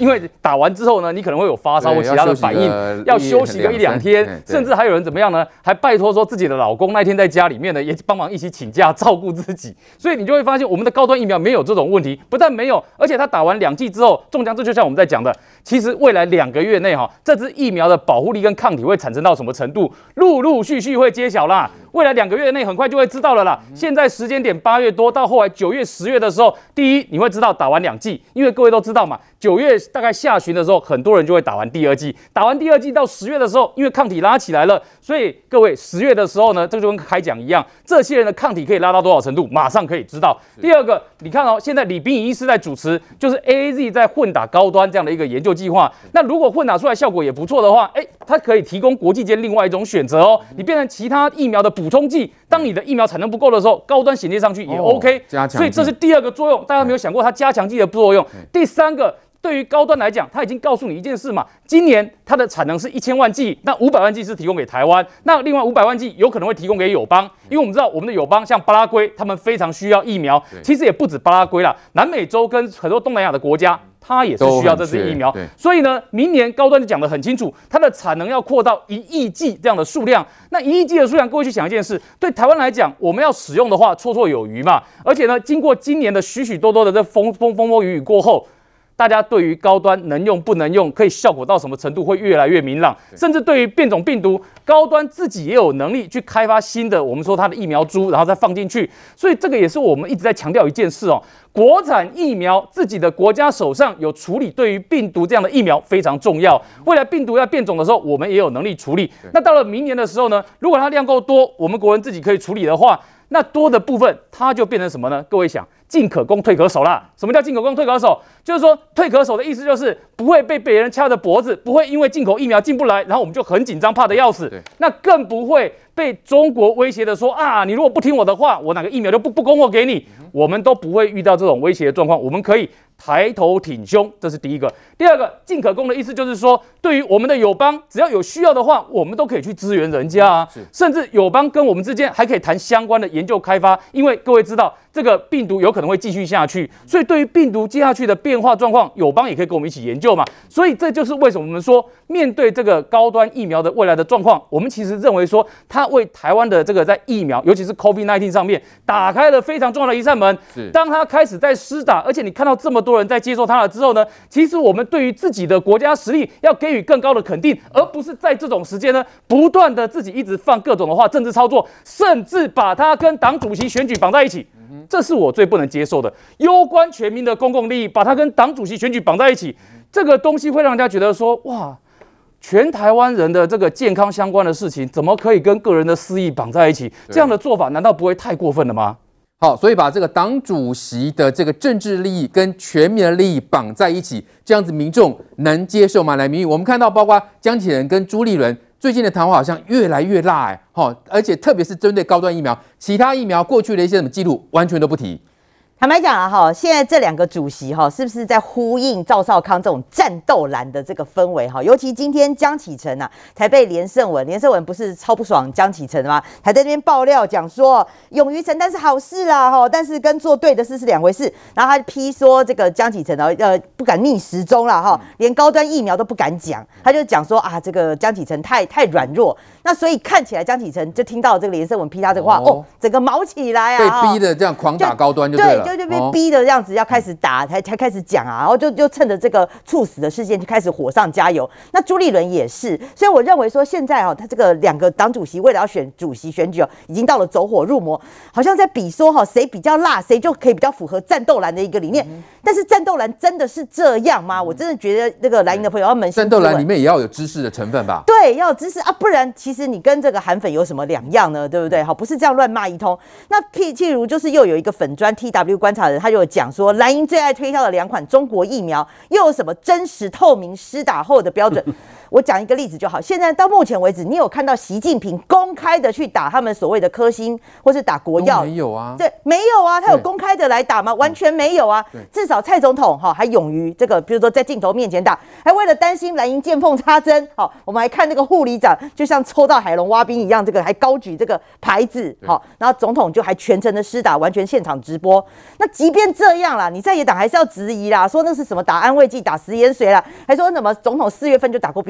因为打完之后呢，你可能会有发烧或其他的反应，要休息个一两天，甚至还有人怎么样呢？还拜托说自己的老公那天在家里面呢，也帮忙一起请假照顾自己。所以你就会发现，我们的高端疫苗没有这种问题，不但没有，而且他打完两剂之后，中奖，这就像我们在讲的，其实未来两个月内哈，这支疫苗的保护力跟抗体会产生到什么程度，陆陆续续会揭晓啦。未来两个月内很快就会知道了啦。现在时间点八月多，到后来九月、十月的时候，第一你会知道打完两剂，因为各位都知道嘛，九月大概下旬的时候，很多人就会打完第二剂。打完第二剂到十月的时候，因为抗体拉起来了，所以各位十月的时候呢，这个就跟开讲一样，这些人的抗体可以拉到多少程度，马上可以知道。第二个，你看哦，现在李秉颖医师在主持，就是 AZ 在混打高端这样的一个研究计划。那如果混打出来效果也不错的话，哎，它可以提供国际间另外一种选择哦，你变成其他疫苗的。补充剂，当你的疫苗产能不够的时候，高端衔接上去也 OK，哦，加强，所以这是第二个作用。大家有没有想过它加强剂的作用？第三个，对于高端来讲，它已经告诉你一件事嘛，今年它的产能是一千万剂，那五百万剂是提供给台湾，那另外五百万剂有可能会提供给友邦，因为我们知道我们的友邦像巴拉圭，他们非常需要疫苗，其实也不止巴拉圭啦，南美洲跟很多东南亚的国家。它也是需要这支疫苗，所以呢，明年高端就讲得很清楚，它的产能要扩到一亿剂这样的数量。那一亿剂的数量，各位去想一件事，对台湾来讲，我们要使用的话，绰绰有余嘛。而且呢，经过今年的许许多多的这风风风风雨雨过后。大家对于高端能用不能用，可以效果到什么程度，会越来越明朗。甚至对于变种病毒，高端自己也有能力去开发新的，我们说它的疫苗株，然后再放进去。所以这个也是我们一直在强调一件事哦，国产疫苗自己的国家手上有处理对于病毒这样的疫苗非常重要。未来病毒要变种的时候，我们也有能力处理。那到了明年的时候呢，如果它量够多，我们国人自己可以处理的话，那多的部分它就变成什么呢？各位想。进可攻，退可守啦。什么叫进可攻，退可守？就是说退可守的意思就是不会被别人掐着脖子，不会因为进口疫苗进不来，然后我们就很紧张，怕得要死。那更不会被中国威胁的说啊，你如果不听我的话，我哪个疫苗就不不供货给你。我们都不会遇到这种威胁的状况，我们可以抬头挺胸，这是第一个。第二个，进可攻的意思就是说，对于我们的友邦，只要有需要的话，我们都可以去支援人家啊。甚至友邦跟我们之间还可以谈相关的研究开发，因为各位知道。这个病毒有可能会继续下去，所以对于病毒接下去的变化状况，友邦也可以跟我们一起研究嘛。所以这就是为什么我们说，面对这个高端疫苗的未来的状况，我们其实认为说，它为台湾的这个在疫苗，尤其是 COVID-19 上面，打开了非常重要的一扇门。是。当它开始在施打，而且你看到这么多人在接受它了之后呢，其实我们对于自己的国家实力要给予更高的肯定，而不是在这种时间呢，不断的自己一直放各种的话，政治操作，甚至把它跟党主席选举绑在一起。这是我最不能接受的，攸关全民的公共利益，把它跟党主席选举绑在一起，这个东西会让人家觉得说，哇，全台湾人的这个健康相关的事情，怎么可以跟个人的私益绑在一起？这样的做法难道不会太过分了吗？好，所以把这个党主席的这个政治利益跟全民的利益绑在一起，这样子民众能接受吗？来，民意，我们看到包括江启仁跟朱立伦。最近的谈话好像越来越辣哎，好，而且特别是针对高端疫苗，其他疫苗过去的一些什么记录完全都不提。坦白讲啊，哈，现在这两个主席哈，是不是在呼应赵少康这种战斗蓝的这个氛围哈？尤其今天江启臣呐，才被连胜文，连胜文不是超不爽江启臣吗？还在那边爆料讲说，勇于承担是好事啦，哈，但是跟做对的事是两回事。然后他批说这个江启臣呢，呃，不敢逆时钟了哈，连高端疫苗都不敢讲，他就讲说啊，这个江启臣太太软弱。那所以看起来江启臣就听到这个连胜文批他这个话，哦，哦，整个毛起来啊，被逼的这样狂打高端就对了。就就被逼的这样子要开始打，才才开始讲啊，然后就就趁着这个猝死的事件就开始火上加油。那朱立伦也是，所以我认为说现在哦，他这个两个党主席为了要选主席选举哦，已经到了走火入魔，好像在比说哈谁比较辣，谁就可以比较符合战斗蓝的一个理念。但是战斗蓝真的是这样吗？我真的觉得那个蓝营的朋友要扪心。战斗蓝里面也要有知识的成分吧？对，要有知识啊，不然其实你跟这个韩粉有什么两样呢？对不对？好，不是这样乱骂一通。那譬譬如就是又有一个粉砖 TW 观察人。他就讲说，蓝营最爱推销的两款中国疫苗，又有什么真实透明施打后的标准？我讲一个例子就好。现在到目前为止，你有看到习近平公开的去打他们所谓的科兴，或是打国药？没有啊。对，没有啊。他有公开的来打吗？完全没有啊。至少蔡总统哈还勇于这个，比如说在镜头面前打，还为了担心蓝营见缝插针，好，我们还看那个护理长就像抽到海龙蛙兵一样，这个还高举这个牌子，好，然后总统就还全程的施打，完全现场直播。那即便这样啦，你在野党还是要质疑啦，说那是什么打安慰剂、打食盐水啦，还说什么总统四月份就打过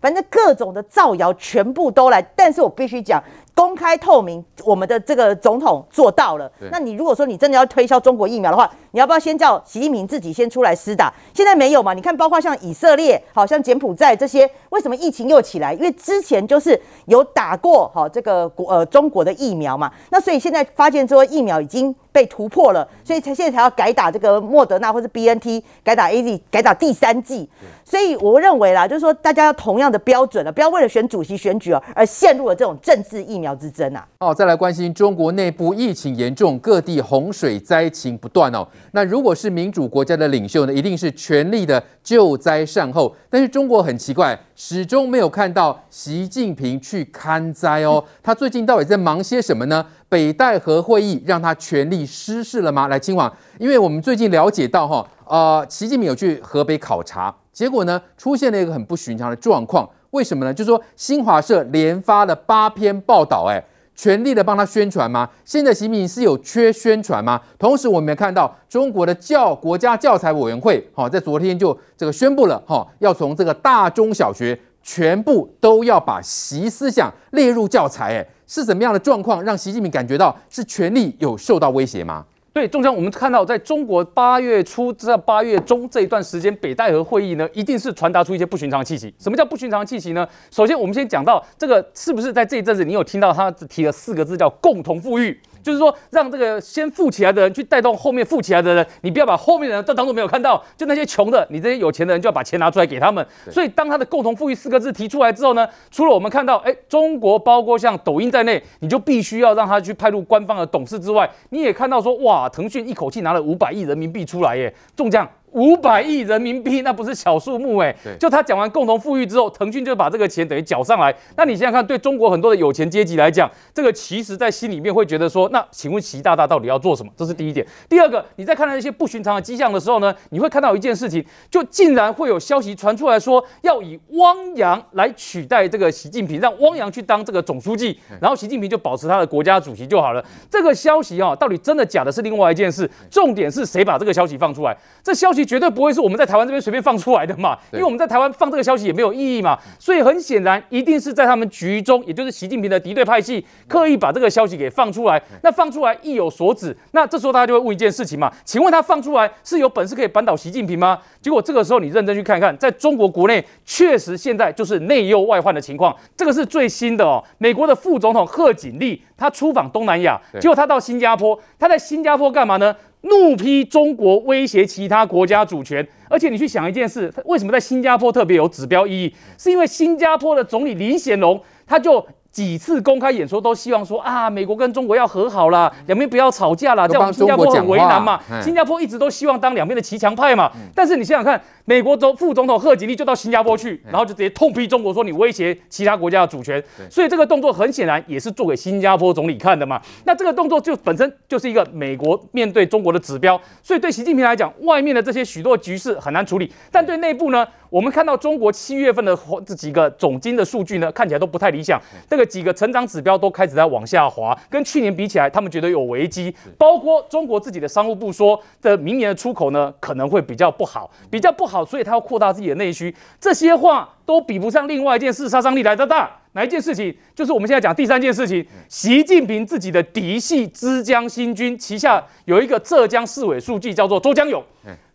反正各种的造谣全部都来。但是我必须讲。公开透明，我们的这个总统做到了。那你如果说你真的要推销中国疫苗的话，你要不要先叫习近平自己先出来施打？现在没有嘛？你看，包括像以色列，好像柬埔寨这些，为什么疫情又起来？因为之前就是有打过好这个国呃中国的疫苗嘛。那所以现在发现说疫苗已经被突破了，所以才现在才要改打这个莫德纳或是 BNT，改打 AZ，改打第三剂。所以我认为啦，就是说大家要同样的标准了，不要为了选主席选举哦而陷入了这种政治疫苗之争啊。哦，再来关心中国内部疫情严重，各地洪水灾情不断哦。那如果是民主国家的领袖呢，一定是全力的救灾善后。但是中国很奇怪，始终没有看到习近平去看灾哦。他最近到底在忙些什么呢？北戴河会议让他权力失势了吗？来，嶔煌，因为我们最近了解到哈，呃，习近平有去河北考察。结果呢，出现了一个很不寻常的状况。为什么呢？就是说，新华社连发了八篇报道，哎，全力的帮他宣传吗？现在习近平是有缺宣传吗？同时，我们也看到中国的教国家教材委员会，哈，在昨天就这个宣布了，哈，要从这个大中小学全部都要把习思想列入教材，哎，是怎么样的状况让习近平感觉到是权力有受到威胁吗？对，中江，我们看到在中国八月初至八月中这一段时间，北戴河会议呢，一定是传达出一些不寻常的气息。什么叫不寻常的气息呢？首先，我们先讲到这个是不是在这一阵子，你有听到他提了四个字叫共同富裕。就是说，让这个先富起来的人去带动后面富起来的人，你不要把后面的人都当做没有看到。就那些穷的，你这些有钱的人就要把钱拿出来给他们。所以，当他的共同富裕四个字提出来之后呢，除了我们看到，哎，中国包括像抖音在内，你就必须要让他去派入官方的董事之外，你也看到说，哇，腾讯一口气拿了五百亿人民币出来耶，中将。五百亿人民币，那不是小数目哎。就他讲完共同富裕之后，腾讯就把这个钱等于缴上来。那你想想看，对中国很多的有钱阶级来讲，这个其实在心里面会觉得说，那请问习大大到底要做什么？这是第一点。第二个，你在看到一些不寻常的迹象的时候呢，你会看到一件事情，就竟然会有消息传出来说，要以汪洋来取代这个习近平，让汪洋去当这个总书记，然后习近平就保持他的国家主席就好了。这个消息啊，到底真的假的，是另外一件事。重点是谁把这个消息放出来？这消息。绝对不会是我们在台湾这边随便放出来的嘛，因为我们在台湾放这个消息也没有意义嘛，所以很显然一定是在他们局中，也就是习近平的敌对派系刻意把这个消息给放出来。那放出来意有所指，那这时候大家就会问一件事情嘛，请问他放出来是有本事可以扳倒习近平吗？结果这个时候你认真去看看，在中国国内确实现在就是内忧外患的情况，这个是最新的哦。美国的副总统贺锦丽他出访东南亚，结果他到新加坡，他在新加坡干嘛呢？怒批中国威胁其他国家主权，而且你去想一件事，为什么在新加坡特别有指标意义？是因为新加坡的总理李显龙他就。几次公开演说都希望说啊，美国跟中国要和好啦，两边不要吵架啦，这样我们新加坡很为难嘛。新加坡一直都希望当两边的骑墙派嘛。但是你想想看，美国总副总统贺锦丽就到新加坡去，然后就直接痛批中国说你威胁其他国家的主权。所以这个动作很显然也是做给新加坡总理看的嘛。那这个动作就本身就是一个美国面对中国的指标。所以对习近平来讲，外面的这些许多局势很难处理，但对内部呢？我们看到中国七月份的这几个总经的数据呢，看起来都不太理想。那个几个成长指标都开始在往下滑，跟去年比起来，他们觉得有危机。包括中国自己的商务部说的，明年的出口呢可能会比较不好，比较不好，所以他要扩大自己的内需。这些话都比不上另外一件事杀伤力来得大。哪一件事情？就是我们现在讲第三件事情，习近平自己的嫡系枝江新军旗下有一个浙江市委书记叫做周江勇。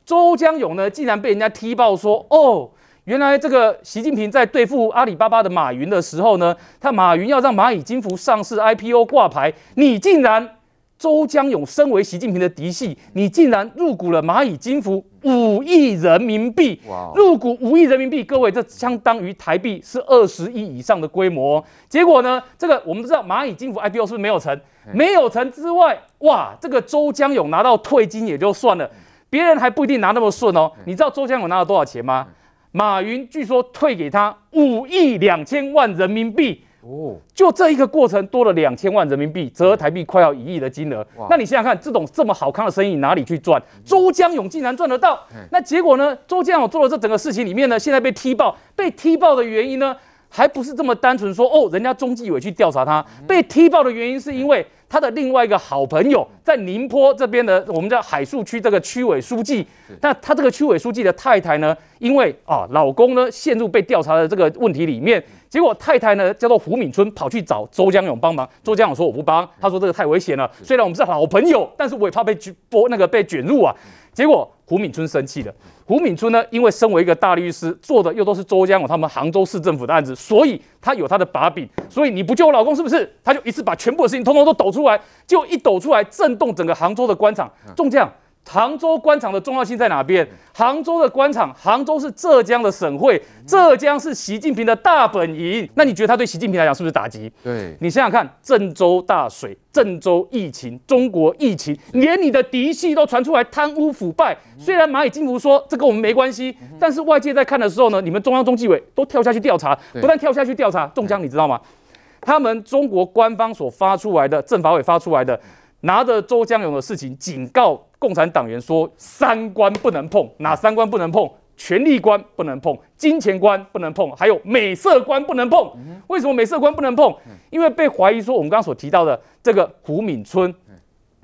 周江勇呢，竟然被人家踢爆说，哦，原来这个习近平在对付阿里巴巴的马云的时候呢，他马云要让蚂蚁金服上市 IPO 挂牌，你竟然周江勇身为习近平的嫡系，你竟然入股了蚂蚁金服五亿人民币，入股五亿人民币，各位这相当于台币是二十亿以上的规模。结果呢，这个我们知道蚂蚁金服 IPO 是不是没有成？没有成之外，哇，这个周江勇拿到退金也就算了。别人还不一定拿那么顺哦，你知道周江勇拿了多少钱吗？马云据说退给他五亿两千万人民币。哦，就这一个过程多了两千万人民币，折合台币快要一亿的金额。那你想想看，这种这么好康的生意哪里去赚？周江勇竟然赚得到。那结果呢？周江勇做了这整个事情里面呢，现在被踢爆。被踢爆的原因呢，还不是这么单纯说哦，人家中纪委去调查他。被踢爆的原因是因为。他的另外一个好朋友在宁波这边的，我们叫海树区这个区委书记。那他这个区委书记的太太呢，因为啊老公呢陷入被调查的这个问题里面，结果太太呢叫做胡敏春跑去找周江勇帮忙。周江勇说我不帮，他说这个太危险了。虽然我们是好朋友，但是我也怕被卷波那个被卷入啊。结果胡敏春生气了。胡敏春呢，因为身为一个大律师，做的又都是周江勇他们杭州市政府的案子，所以他有他的把柄。所以你不救我老公是不是？他就一次把全部的事情通通都抖出来，就一抖出来，震动整个杭州的官场。中将。杭州官场的重要性在哪边？杭州的官场，杭州是浙江的省会，浙江是习近平的大本营。那你觉得他对习近平来讲是不是打击？对，你想想看，郑州大水、郑州疫情、中国疫情，连你的嫡系都传出来贪污腐败。虽然蚂蚁金服说这跟我们没关系，但是外界在看的时候呢，你们中央中纪委都跳下去调查，不但跳下去调查，中江你知道吗？他们中国官方所发出来的，政法委发出来的。拿着周江勇的事情警告共产党员说：三关不能碰，哪三关不能碰？权力观不能碰，金钱观不能碰，还有美色观不能碰。为什么美色观不能碰？因为被怀疑说我们刚刚所提到的这个胡敏春，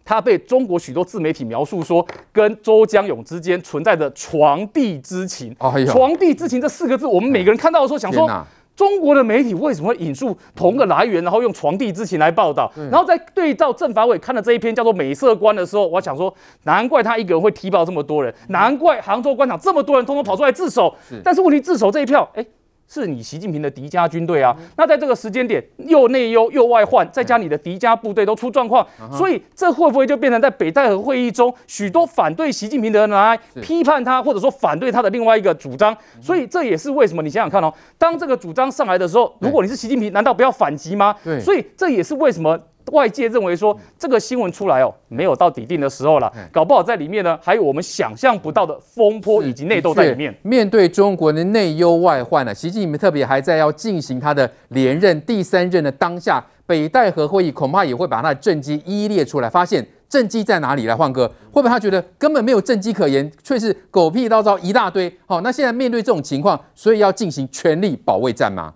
他被中国许多自媒体描述说跟周江勇之间存在着床笫之情。床笫之情这四个字，我们每个人看到的时候想说。中国的媒体为什么会引述同个来源，然后用床笫之情来报道？然后在对照政法委看了这一篇叫做《美色观》的时候，我想说，难怪他一个人会踢爆这么多人，难怪杭州官场这么多人通通跑出来自首。但是问题，自首这一票，哎。是你习近平的敌家军队啊，那在这个时间点又内忧又外患，再加你的敌家部队都出状况，所以这会不会就变成在北戴河会议中，许多反对习近平的人来批判他，或者说反对他的另外一个主张？所以这也是为什么你想想看哦，当这个主张上来的时候，如果你是习近平，难道不要反击吗？对，所以这也是为什么。外界认为说这个新闻出来哦，没有到底定的时候了，搞不好在里面呢还有我们想象不到的风波以及内斗在里面。面对中国的内忧外患呢，习近平特别还在要进行他的连任第三任的当下，北戴河会议恐怕也会把他的政绩一一列出来，发现政绩在哪里来？换哥会不会他觉得根本没有政绩可言，却是狗屁叨叨一大堆？好，那现在面对这种情况，所以要进行全力保卫战吗？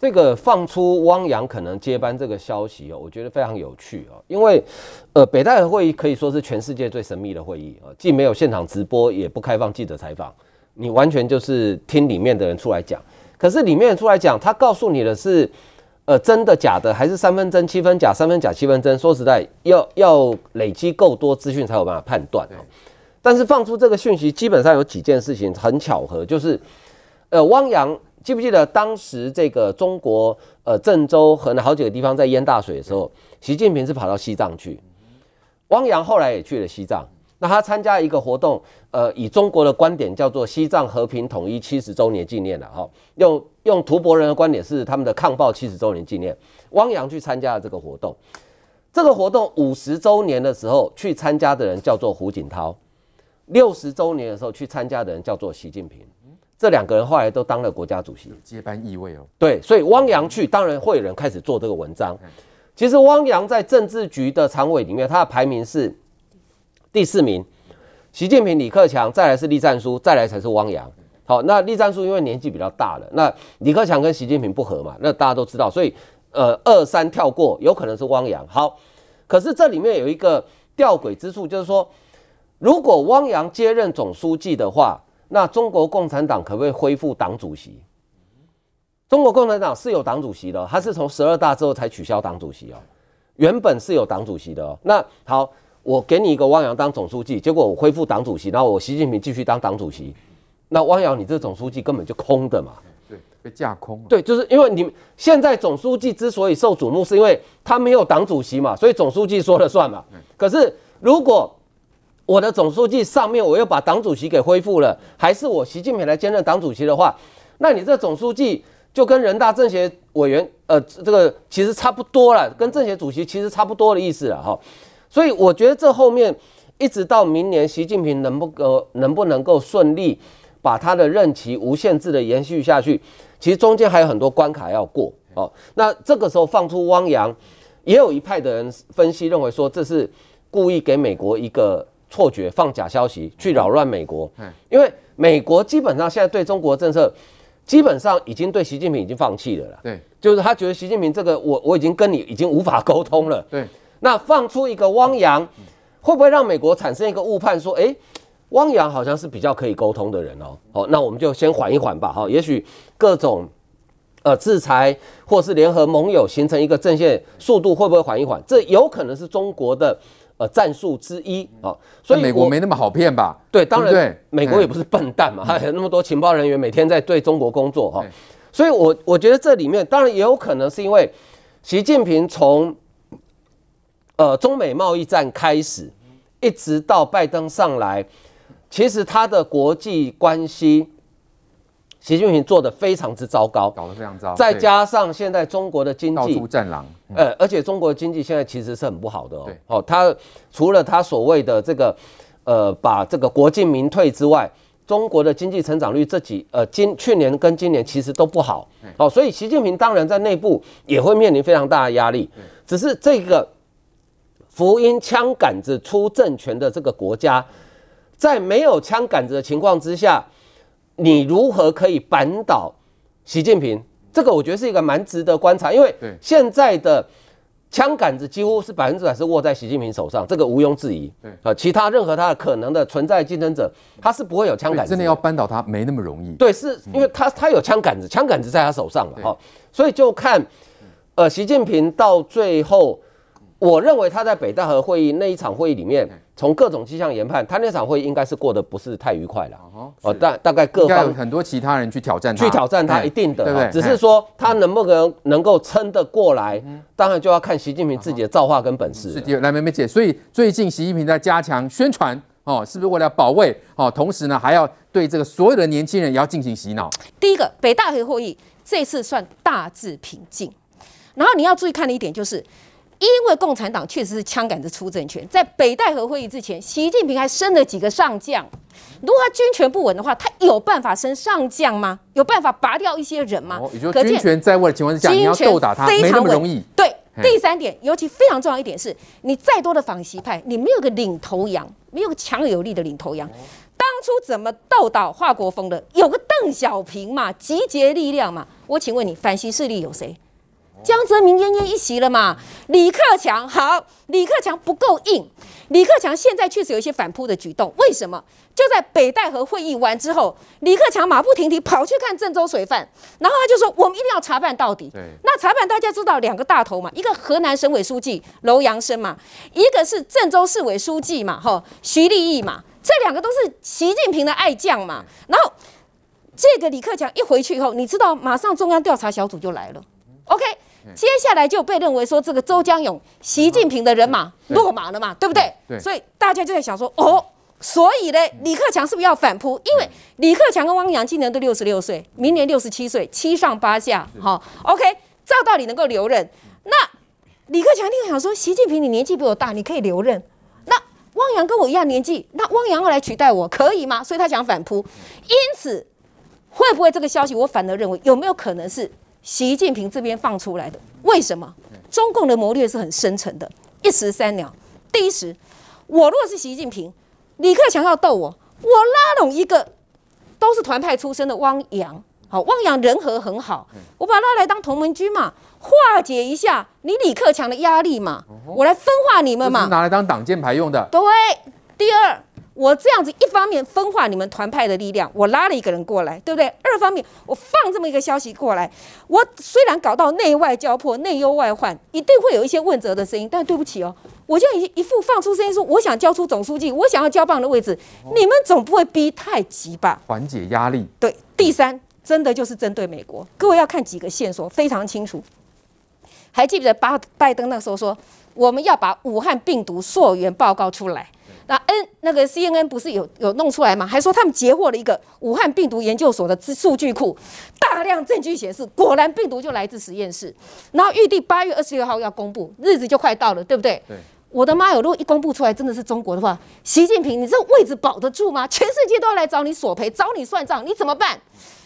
这个放出汪洋可能接班这个消息哦，我觉得非常有趣哦，因为呃，北戴河会议可以说是全世界最神秘的会议啊，既没有现场直播，也不开放记者采访，你完全就是听里面的人出来讲。可是里面出来讲，他告诉你的是，呃，真的假的，还是三分真七分假，三分假七分真？说实在，要要累积够多资讯才有办法判断哦。但是放出这个讯息，基本上有几件事情很巧合，就是呃，汪洋。记不记得当时这个中国呃郑州和好几个地方在淹大水的时候，习近平是跑到西藏去，汪洋后来也去了西藏。那他参加一个活动，呃，以中国的观点叫做西藏和平统一七十周年纪念的哈，用用吐蕃人的观点是他们的抗暴七十周年纪念。汪洋去参加了这个活动，这个活动五十周年的时候去参加的人叫做胡锦涛，六十周年的时候去参加的人叫做习近平。这两个人后来都当了国家主席，接班意味哦。对，所以汪洋去，当然会有人开始做这个文章。其实汪洋在政治局的常委里面，他的排名是第四名，习近平、李克强，再来是栗战书，再来才是汪洋。好，那栗战书因为年纪比较大了，那李克强跟习近平不合嘛，那大家都知道，所以呃二三跳过，有可能是汪洋。好，可是这里面有一个吊诡之处，就是说，如果汪洋接任总书记的话。那中国共产党可不可以恢复党主席？中国共产党是有党主席的，他是从十二大之后才取消党主席哦，原本是有党主席的哦。那好，我给你一个汪洋当总书记，结果我恢复党主席，然后我习近平继续当党主席，那汪洋你这总书记根本就空的嘛？对，被架空了。对，就是因为你们现在总书记之所以受瞩目，是因为他没有党主席嘛，所以总书记说了算嘛。可是如果我的总书记上面我又把党主席给恢复了，还是我习近平来兼任党主席的话，那你这总书记就跟人大政协委员，呃，这个其实差不多了，跟政协主席其实差不多的意思了哈。所以我觉得这后面一直到明年，习近平能不能能不能够顺利把他的任期无限制的延续下去，其实中间还有很多关卡要过哦。那这个时候放出汪洋，也有一派的人分析认为说，这是故意给美国一个错觉，放假消息去扰乱美国。因为美国基本上现在对中国政策，基本上已经对习近平已经放弃了啦。对，就是他觉得习近平这个我我已经跟你已经无法沟通了。对，那放出一个汪洋，会不会让美国产生一个误判，说，哎？汪洋好像是比较可以沟通的人哦，好，那我们就先缓一缓吧，哈，也许各种呃制裁或是联合盟友形成一个阵线，速度会不会缓一缓？这有可能是中国的呃战术之一啊。所以美国没那么好骗吧？对，当然，美国也不是笨蛋嘛，还有那么多情报人员每天在对中国工作哈。所以我我觉得这里面当然也有可能是因为习近平从呃中美贸易战开始，一直到拜登上来。其实他的国际关系，习近平做的非常之糟糕，搞得非常糟。再加上现在中国的经济到处战狼，呃，而且中国的经济现在其实是很不好的哦。对哦，他除了他所谓的这个，呃，把这个国进民退之外，中国的经济成长率这几呃今去年跟今年其实都不好。哦，所以习近平当然在内部也会面临非常大的压力。只是这个福音枪杆子出政权的这个国家。在没有枪杆子的情况之下，你如何可以扳倒习近平？这个我觉得是一个蛮值得观察，因为现在的枪杆子几乎是百分之百是握在习近平手上，这个毋庸置疑。对啊，其他任何他的可能的存在竞争者，他是不会有枪杆子。真的要扳倒他没那么容易。对，是因为他他有枪杆子，枪杆子在他手上了哈，所以就看呃习近平到最后。我认为他在北戴河会议那一场会议里面，从各种迹象研判，他那场会议应该是过得不是太愉快了。哦，大大概各方很多其他人去挑战他，去挑战他，一定的，对不对？只是说他能不能能够撑得过来，当然就要看习近平自己的造化跟本事。是的，来梅梅姐，所以最近习近平在加强宣传哦，是不是为了保卫哦？同时呢，还要对这个所有的年轻人也要进行洗脑。第一个，北戴河会议这次算大致平静，然后你要注意看的一点就是。因为共产党确实是枪杆子出政权，在北戴河会议之前，习近平还升了几个上将。如果他军权不稳的话，他有办法升上将吗？有办法拔掉一些人吗？哦，也就是军权在握的情况之下，你要斗打他没那么容易。对，第三点，尤其非常重要一点是，你再多的反习派，你没有个领头羊，没有个强而有力的领头羊。当初怎么斗倒华国锋的？有个邓小平嘛，集结力量嘛。我请问你，反习势力有谁？江泽民奄奄一息了嘛？李克强好，李克强不够硬。李克强现在确实有一些反扑的举动，为什么？就在北戴河会议完之后，李克强马不停蹄跑去看郑州水犯，然后他就说：“我们一定要查办到底。”对，那查办大家知道两个大头嘛，一个河南省委书记楼阳生嘛，一个是郑州市委书记嘛，哈，徐立毅嘛，这两个都是习近平的爱将嘛。然后这个李克强一回去以后，你知道，马上中央调查小组就来了。OK。接下来就被认为说，这个周江勇，习近平的人马落马了嘛，对不对？对。所以大家就在想说，哦，所以呢，李克强是不是要反扑？因为李克强跟汪洋今年都六十六岁，明年六十七岁，七上八下。好，OK，照道理能够留任。那李克强一定想说，习近平你年纪比我大，你可以留任。那汪洋跟我一样年纪，那汪洋要来取代我，可以吗？所以他想反扑。因此，会不会这个消息？我反而认为，有没有可能是？习近平这边放出来的，为什么？中共的谋略是很深沉的，一石三鸟。第一石，我如果是习近平，李克强要斗我，我拉拢一个都是团派出身的汪洋，好，汪洋人和很好，我把他拉来当同盟军嘛，化解一下你李克强的压力嘛，我来分化你们嘛，拿来当挡箭牌用的。对，第二。我这样子，一方面分化你们团派的力量，我拉了一个人过来，对不对？二方面，我放这么一个消息过来，我虽然搞到内外交迫、内忧外患，一定会有一些问责的声音，但对不起哦，我就一一副放出声音说，我想交出总书记，我想要交棒的位置，你们总不会逼太急吧？缓解压力。对，第三，真的就是针对美国，各位要看几个线索，非常清楚。还记不记得巴拜登那时候说，我们要把武汉病毒溯源报告出来。那 N 那个 CNN 不是有有弄出来吗？还说他们截获了一个武汉病毒研究所的数据库，大量证据显示，果然病毒就来自实验室。然后预定八月二十六号要公布，日子就快到了，对不对？对。我的妈哟！如果一公布出来真的是中国的话，习近平，你这位置保得住吗？全世界都要来找你索赔，找你算账，你怎么办？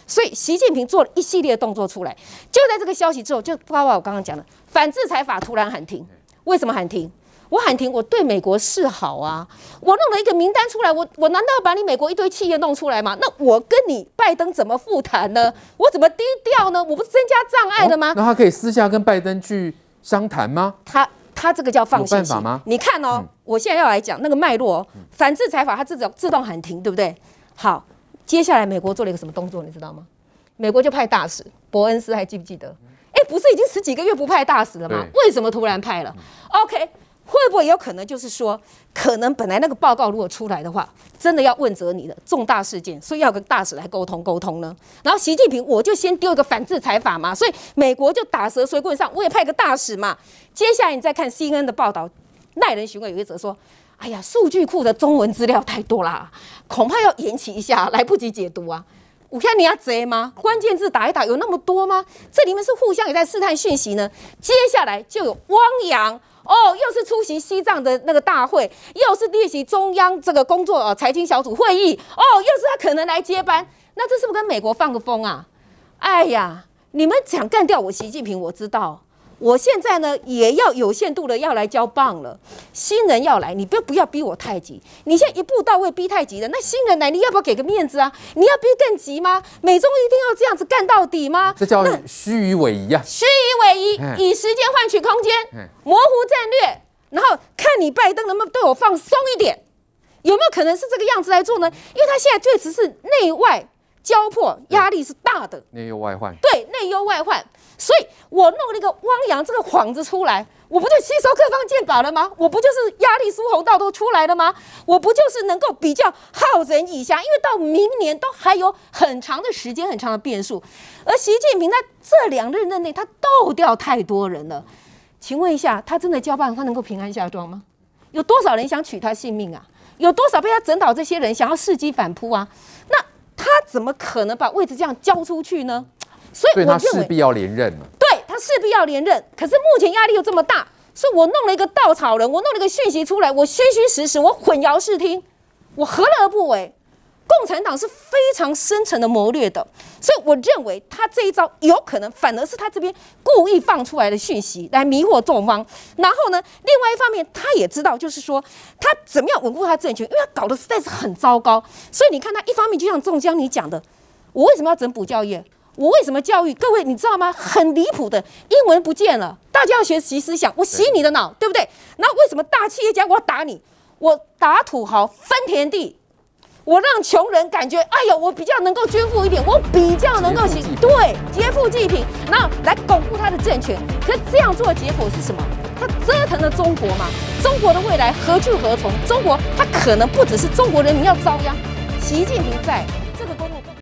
所以习近平做了一系列动作出来，就在这个消息之后，就包括我刚刚讲的反制裁法突然喊停。为什么喊停？我喊停，我对美国示好啊！我弄了一个名单出来，我我难道把你美国一堆企业弄出来吗？那我跟你拜登怎么复谈呢？我怎么低调呢？我不是增加障碍了吗？哦，那他可以私下跟拜登去商谈吗？他。他这个叫放信息有办法吗？你看哦，嗯、我现在要来讲那个脉络、哦，反制裁法它自动自动喊停，对不对？好，接下来美国做了一个什么动作，你知道吗？美国就派大使伯恩斯，还记不记得？哎，不是已经十几个月不派大使了吗？为什么突然派了？OK。会不会有可能就是说，可能本来那个报告如果出来的话，真的要问责你的重大事件，所以要跟大使来沟通沟通呢？然后习近平我就先丢一个反制裁法嘛，所以美国就打蛇随棍上，我也派个大使嘛。接下来你再看 CNN 的报道，耐人寻味有一则说，哎呀，数据库的中文资料太多啦，恐怕要延期一下，来不及解读啊。我看你要贼吗？关键字打一打有那么多吗？这里面是互相也在试探讯息呢。接下来就有汪洋。哦，又是出席西藏的那个大会，又是列席中央这个工作呃财经小组会议，哦，又是他可能来接班，那这是不是跟美国放个风啊？哎呀，你们想干掉我习近平，我知道。我现在呢也要有限度的要来交棒了，新人要来，你不要不要逼我太急。你现在一步到位逼太急了，那新人来，你要不要给个面子啊？你要逼更急吗？美中一定要这样子干到底吗？这叫虚与委蛇啊！虚与委蛇，以时间换取空间，模糊战略，然后看你拜登能不能对我放松一点，有没有可能是这个样子来做呢？因为他现在确实是内外交迫，压力是大的，内忧外患，对，内忧外患。所以我弄了一个汪洋这个幌子出来，我不就吸收各方箭靶了吗？我不就是压力疏洪道都出来了吗？我不就是能够比较好人一下？因为到明年都还有很长的时间，很长的变数。而习近平在这两任任内，他斗掉太多人了。请问一下，他真的交棒，他能够平安下庄吗？有多少人想取他性命啊？有多少被他整倒这些人想要伺机反扑啊？那他怎么可能把位置这样交出去呢？所以，我认为他势必要连任了。对，他势必要连任，可是目前压力又这么大，所以我弄了一个稻草人，我弄了一个讯息出来，我虚虚实实，我混淆视听，我何乐而不为？共产党是非常深层的谋略的，所以我认为他这一招有可能反而是他这边故意放出来的讯息来迷惑众方。然后呢，另外一方面，他也知道，就是说他怎么样稳固他政权，因为他搞得实在是很糟糕。所以你看，他一方面就像仲江你讲的，我为什么要整补教业？我为什么教育各位？你知道吗？很离谱的，英文不见了，大家要学习思想。我洗你的脑，对，对不对？那为什么大企业家我要打你？我打土豪分田地，我让穷人感觉，哎呀，我比较能够均富一点，我比较能够行，对，劫富济贫，然后来巩固他的政权。可是这样做的结果是什么？他折腾了中国嘛？中国的未来何去何从？中国他可能不只是中国人民要遭殃，习近平在。